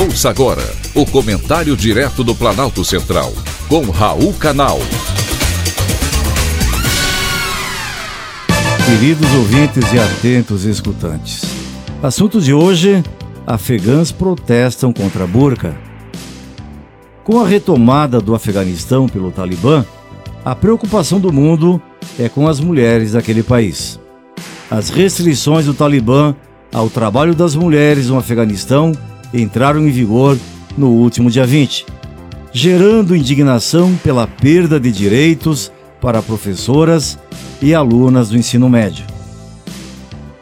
Ouça agora o comentário direto do Planalto Central, com Raul Canal. Queridos ouvintes e atentos escutantes, assunto de hoje: afegãs protestam contra a burca. Com a retomada do Afeganistão pelo Talibã, a preocupação do mundo é com as mulheres daquele país. As restrições do Talibã ao trabalho das mulheres no Afeganistão entraram em vigor no último dia 20, gerando indignação pela perda de direitos para professoras e alunas do ensino médio.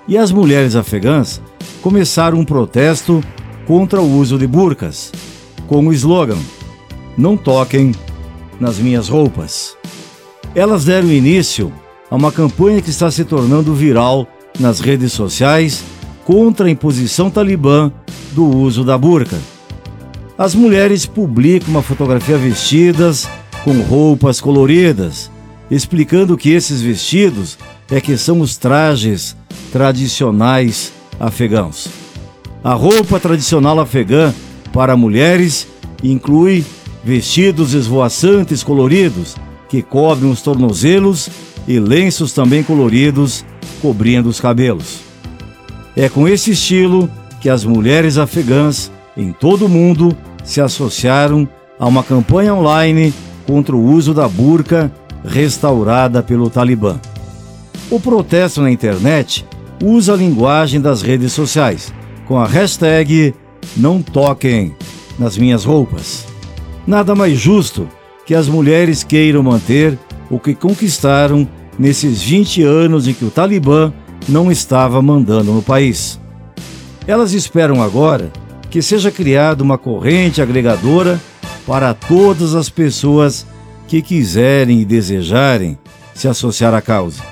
E as mulheres afegãs começaram um protesto contra o uso de burcas, com o slogan: Não toquem nas minhas roupas. Elas deram início a uma campanha que está se tornando viral nas redes sociais contra a imposição talibã do uso da burca. As mulheres publicam uma fotografia vestidas com roupas coloridas, explicando que esses vestidos é que são os trajes tradicionais afegãos. A roupa tradicional afegã para mulheres inclui vestidos esvoaçantes coloridos que cobrem os tornozelos e lenços também coloridos cobrindo os cabelos. É com esse estilo que as mulheres afegãs em todo o mundo se associaram a uma campanha online contra o uso da burca restaurada pelo Talibã. O protesto na internet usa a linguagem das redes sociais, com a hashtag Não Toquem nas Minhas Roupas. Nada mais justo que as mulheres queiram manter o que conquistaram nesses 20 anos em que o Talibã não estava mandando no país. Elas esperam agora que seja criada uma corrente agregadora para todas as pessoas que quiserem e desejarem se associar à causa.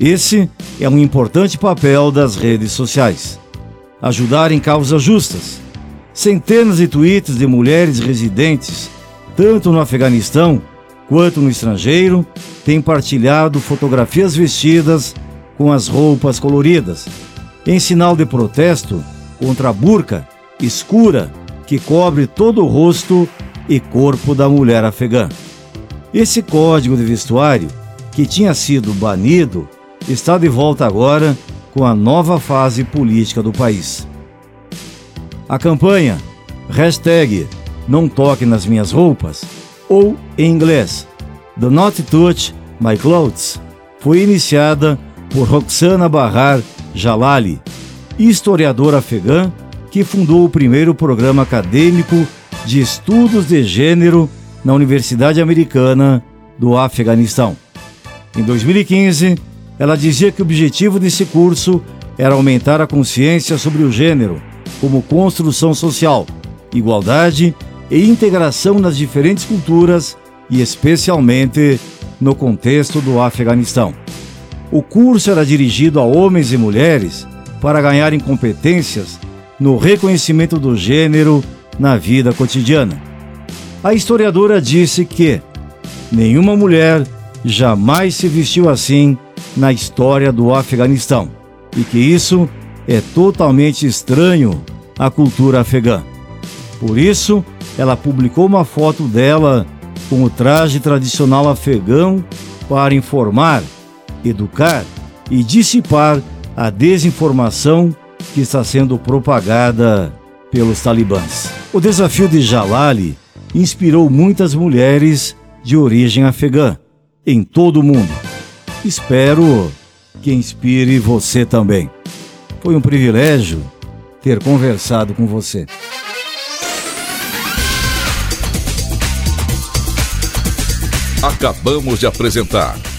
Esse é um importante papel das redes sociais. Ajudar em causas justas. Centenas de tweets de mulheres residentes, tanto no Afeganistão quanto no estrangeiro, têm partilhado fotografias vestidas com as roupas coloridas, em sinal de protesto contra a burca escura que cobre todo o rosto e corpo da mulher afegã. Esse código de vestuário, que tinha sido banido, está de volta agora com a nova fase política do país. A campanha hashtag Não Toque nas Minhas Roupas, ou em inglês Do Not Touch My Clothes, foi iniciada por Roxana Bahar Jalali, historiadora afegã que fundou o primeiro programa acadêmico de estudos de gênero na Universidade Americana do Afeganistão. Em 2015, ela dizia que o objetivo desse curso era aumentar a consciência sobre o gênero como construção social, igualdade e integração nas diferentes culturas e especialmente no contexto do Afeganistão. O curso era dirigido a homens e mulheres para ganharem competências no reconhecimento do gênero na vida cotidiana. A historiadora disse que nenhuma mulher jamais se vestiu assim na história do Afeganistão e que isso é totalmente estranho à cultura afegã. Por isso, ela publicou uma foto dela com o traje tradicional afegão para informar educar e dissipar a desinformação que está sendo propagada pelos talibãs. O desafio de Jalali inspirou muitas mulheres de origem afegã em todo o mundo. Espero que inspire você também. Foi um privilégio ter conversado com você. Acabamos de apresentar